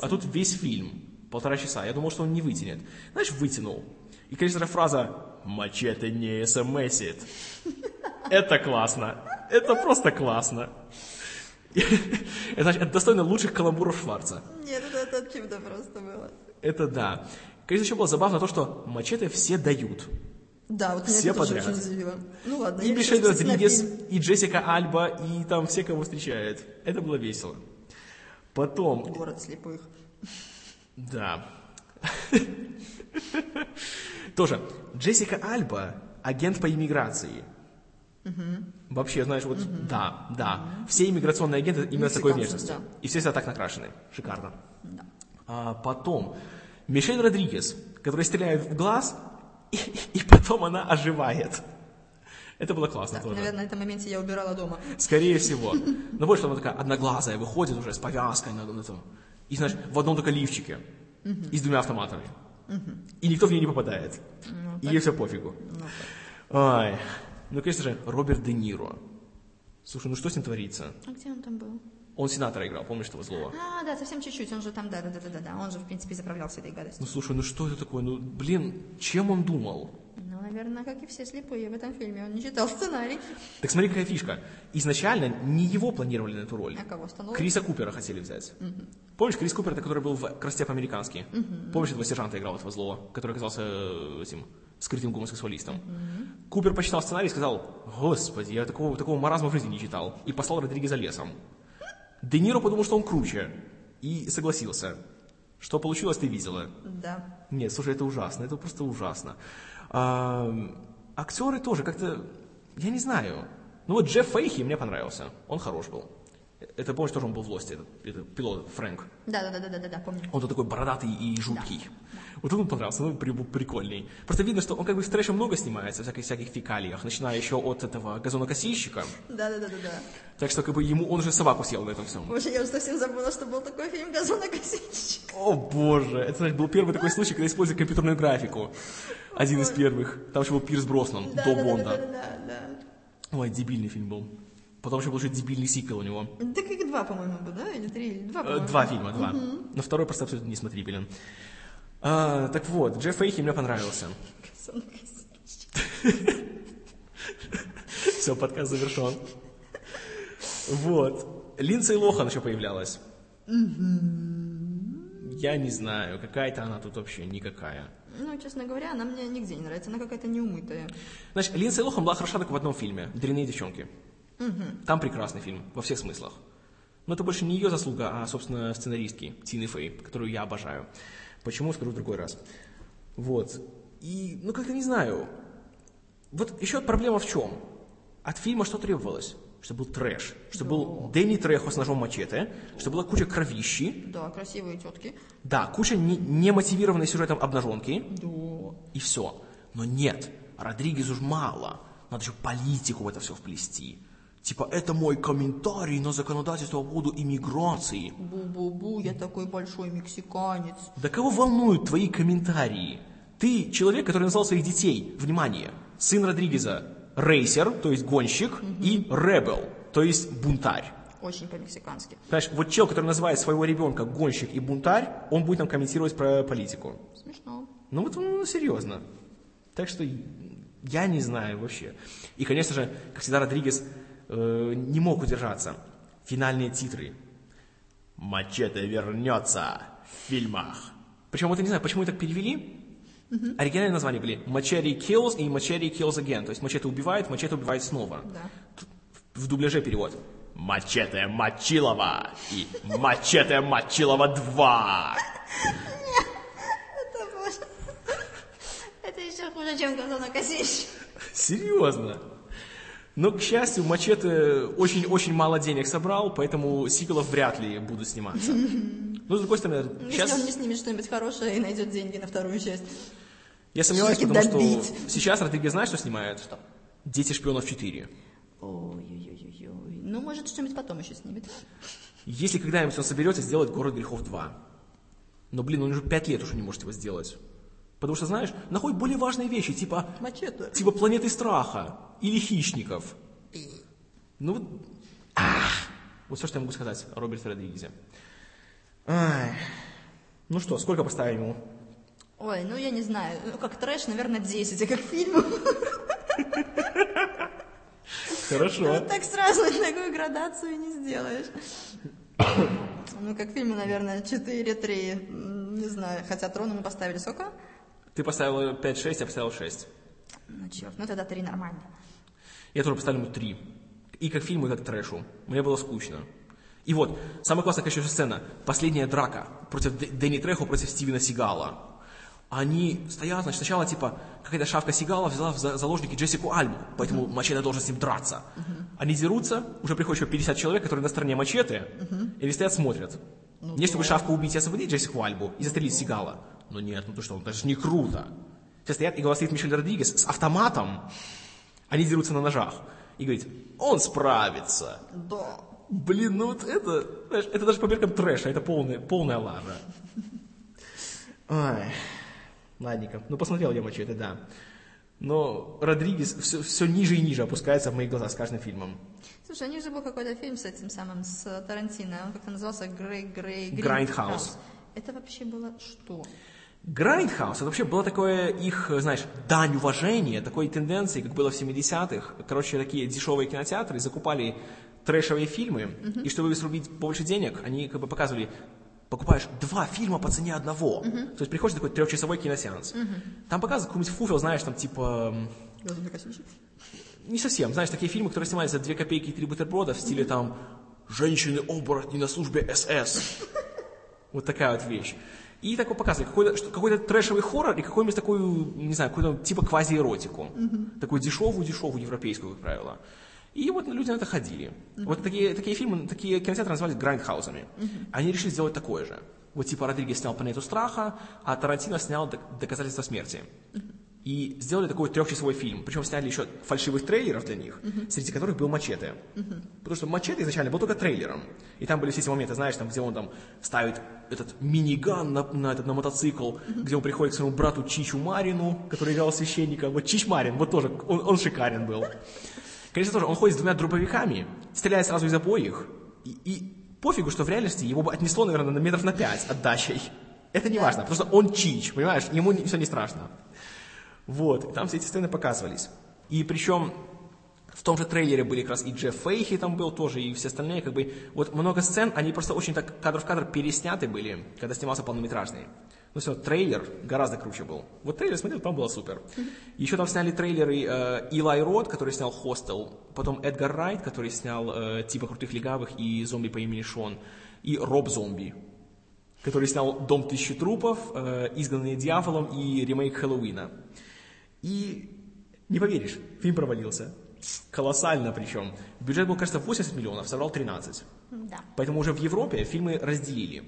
а тут весь фильм, полтора часа. Я думал, что он не вытянет. Знаешь, вытянул. И, конечно фраза «Мачете не смсит». Это классно. Это просто классно. Это, значит, это достойно лучших каламбуров Шварца. Нет, это, это чудо просто было. Это да. Конечно, еще было забавно то, что мачете все дают. Да, вот меня Все это тоже подряд. очень удивило. Ну ладно, И Мишель Родригес, и Джессика Альба, и там все, кого встречает. Это было весело. Потом, Город слепых. Да. Тоже, Джессика Альба, агент по иммиграции. Вообще, знаешь, вот, да, да. Все иммиграционные агенты именно с такой внешностью. да. И все всегда так накрашены. Шикарно. Да. А потом, Мишель Родригес, который стреляет в глаз, и, и потом она оживает. Это было классно Да, тоже. наверное, на этом моменте я убирала дома. Скорее всего. [laughs] Но больше она такая одноглазая, выходит уже с повязкой на, на этом. И, знаешь, в одном только лифчике. И с двумя автоматами. И никто в нее не попадает. и ей все пофигу. Ай. Ну, конечно же, Роберт Де Ниро. Слушай, ну что с ним творится? А где он там был? Он сенатора играл, помнишь того злого? А, да, совсем чуть-чуть, он же там, да, да, да, да, да, да, он же, в принципе, заправлялся этой гадостью. Ну, слушай, ну что это такое? Ну, блин, чем он думал? Наверное, как и все слепые в этом фильме, он не читал сценарий. Так смотри, какая фишка. Изначально не его планировали на эту роль. А кого станул? Криса Купера хотели взять. Помнишь, Крис Купер, это который был в «Красоте по-американски»? Помнишь, этого сержанта играл, этого злого, который оказался э, этим скрытым гомосексуалистом? Купер почитал сценарий и сказал, господи, я такого, такого маразма в жизни не читал. И послал Родригеза лесом. Де Ниро подумал, что он круче. И согласился. Что получилось, ты видела. Да. Нет, слушай, это ужасно, это просто ужасно. А, актеры тоже как-то, я не знаю. Ну вот Джефф Фейхи мне понравился, он хорош был. Это, помнишь, тоже он был в Лосте, этот, этот пилот Фрэнк. Да, да, да, да, да, да, да, помню. Он такой бородатый и жуткий. Вот он понравился, при- прикольный. Просто видно, что он как бы в трэше много снимается, всяких, всяких фекалиях, начиная еще от этого газонокосильщика. Да, да, да, да, да. Так что как бы ему, он уже собаку съел на этом всем. Боже, я уже совсем забыла, что был такой фильм «Газонокосильщик». О боже, это значит, был первый такой случай, когда использовали компьютерную графику. Один из первых. Там еще был Пирс Броснан, Да, до да, да, Бонда. да, да, да, да. Ой, дебильный фильм был. Потом еще был еще дебильный сиквел у него. Так их два, по-моему, да? Или три, или два, Э, по-моему. Два фильма, два. Но второй просто абсолютно несмотрибелен. А, так вот, Джефф Фейхи мне понравился. Все, подкаст завершен. Вот. Линдсей Лохан еще появлялась. Я не знаю, какая-то она тут вообще никакая. Ну, честно говоря, она мне нигде не нравится, она какая-то неумытая. Значит, Линдси Лохан была хороша только в одном фильме «Дрянные девчонки». Там прекрасный фильм, во всех смыслах. Но это больше не ее заслуга, а, собственно, сценаристки Тины Фей, которую я обожаю. Почему, скажу в другой раз. Вот. И, ну, как-то не знаю. Вот еще проблема в чем? От фильма что требовалось? Чтобы был трэш, чтобы был Дэнни Трехо с ножом мачете, чтобы была куча кровищи, Да, красивые тетки. да, куча не, немотивированной сюжетом обнаженки, Да. и все. Но нет, Родригезу ж мало. Надо еще политику в это все вплести. Типа, это мой комментарий на законодательство по поводу иммиграции. Бу-бу-бу, я такой большой мексиканец. Да кого волнуют твои комментарии? Ты человек, который назвал своих детей, внимание, сын Родригеза, рейсер, то есть гонщик, и ребел, то есть бунтарь. Очень по-мексикански. Понимаешь, вот чел, который называет своего ребенка гонщик и бунтарь, он будет нам комментировать про политику. Смешно. Ну вот, ну, серьезно. Так что я не знаю вообще. И, конечно же, как всегда, Родригес э, не мог удержаться. Финальные титры. Мачете вернется в фильмах. Причем вот я не знаю, почему так перевели. Оригинальные названия были Machete Kills и Machete Kills Again. То есть Мачете убивает, Мачете убивает снова. Да. В дубляже перевод. Мачете Мачилова и Мачете Мачилова 2. Это боже. Это еще хуже, чем газонокосильщик. Серьезно. Но, к счастью, Мачете очень-очень мало денег собрал, поэтому сиквелов вряд ли будут сниматься. [laughs] Ну, с другой стороны, Если он не сейчас снимет что-нибудь хорошее и найдет деньги на вторую часть. я сомневаюсь, потому добить. что сейчас Родригес знает, что снимает? Дети шпионов 4. Ой-ой-ой-ой. Ну, может, что-нибудь потом еще снимет. Если когда-нибудь он соберется сделать «Город грехов 2». Но, блин, он уже пять лет уже не может его сделать. Потому что, знаешь, находит более важные вещи, типа, Мачете. типа «Планеты страха» или «Хищников». Ну, вот, ах, вот все, что я могу сказать о Роберте Родригезе. Ай. Ну что, сколько поставим ему? Ой, ну я не знаю. Ну, как трэш, наверное, 10, а как фильм. Хорошо. Вот так сразу [laughs] такую градацию не сделаешь. Ну, как фильму, наверное, 4-3. М, Не знаю. Хотя трону мы поставили сколько? Ты поставил 5-6, я поставил 6. Ну, черт, ну тогда 3 нормально. Я тоже поставил ему 3. И как фильму, и как трэшу. Мне было скучно. И вот, самая классная, конечно, сцена. Последняя драка против Д- Дэнни Трехо против Стивена Сигала. Они стоят, значит, сначала, типа, какая-то шавка Сигала взяла в за- заложники Джессику Альбу, поэтому Мачете должен с ним драться. Они дерутся, уже приходит еще 50 человек, которые на стороне Мачете, и они стоят, смотрят. Не чтобы шавку убить и освободить Джессику Альбу и застрелить Сигала. Но нет, ну то что, это же не круто. Все стоят, и голосит Мишель Родригес с автоматом. Они дерутся на ножах. И говорит, он справится. Да. Блин, ну вот это, знаешь, это даже по меркам трэша, это полная, полная лажа. Ой, ладненько. Ну, посмотрел я мочу это, да. Но Родригес все, все ниже и ниже опускается в моих глазах с каждым фильмом. Слушай, у них же был какой-то фильм с этим самым, с Тарантино. Он как-то назывался Грей Грей Grindhouse. Это вообще было что? Grindhouse, это вообще было такое их, знаешь, дань уважения, такой тенденции, как было в 70-х. Короче, такие дешевые кинотеатры закупали трэшевые фильмы, и чтобы срубить больше денег, они как бы показывали, покупаешь два фильма по цене одного. То есть приходишь такой трехчасовой киносеанс. Там показывают какой-нибудь фуфел, знаешь, там типа... Не совсем, знаешь, такие фильмы, которые снимались за две копейки и три бутерброда в стиле там «Женщины-оборотни на службе СС». [laughs] Вот такая вот вещь. И такой показывали какой-то, что- какой-то трэшевый хоррор и какую-нибудь такую, не знаю, какую-то типа квазиэротику. Такую дешевую-дешевую европейскую, как правило. И вот люди на это ходили. Вот такие, такие фильмы, такие кинотеатры назывались грайндхаусами. Они решили сделать такое же. Вот типа Родригес снял «Планету страха», а Тарантино снял «Док- «Доказательства смерти». И сделали такой трехчасовой фильм. Причем сняли еще фальшивых трейлеров для них, среди которых был Мачете. Потому что Мачете изначально был только трейлером. И там были все эти моменты, знаешь, там, где он там ставит этот миниган на, на, этот, на мотоцикл, где он приходит к своему брату Чичу Марину, который играл священника. Вот Чич Марин, вот тоже, он, он шикарен был. Конечно, тоже, он ходит с двумя дробовиками, стреляет сразу из обоих. И, и пофигу, что в реальности его бы отнесло, наверное, на метров на пять отдачей. Это не важно, потому что он Чич, понимаешь, ему все не страшно. Вот, и там все эти сцены показывались. И причем В том же трейлере были как раз и Джефф Фейхи там был тоже, и все остальные, как бы, вот много сцен, они просто очень так кадр в кадр пересняты были, когда снимался полнометражный. Ну все, трейлер гораздо круче был. Вот трейлер смотрел, там было супер. Еще там сняли трейлеры э, Илай Рот, который снял «Хостел», потом Эдгар Райт, который снял э, «Типа крутых легавых» и «Зомби по имени Шон», и Роб Зомби, который снял «Дом тысячи трупов», э, «Изгнанные дьяволом» и ремейк «Хэллоуина». И не поверишь, фильм провалился. Колоссально причем. Бюджет был, кажется, 80 миллионов, собрал 13. Да. Поэтому уже в Европе фильмы разделили.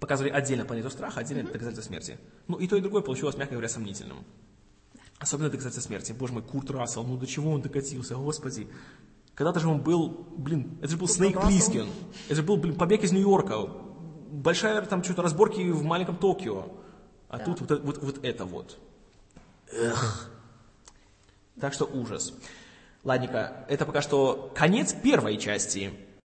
Показывали отдельно «Планету страха», отдельно «Доказательства смерти». Ну и то, и другое получилось, мягко говоря, сомнительным. Особенно «Доказательства смерти». Боже мой, Курт Рассел, ну до чего он докатился, господи. Когда-то же он был, блин, это же был Снейк Рассел. Плискин. Это же был, блин, побег из Нью-Йорка. Большая там что-то разборки в маленьком Токио. А тут вот, это- вот, вот это вот. Эх. Так что ужас. Ладненько, это пока что конец первой части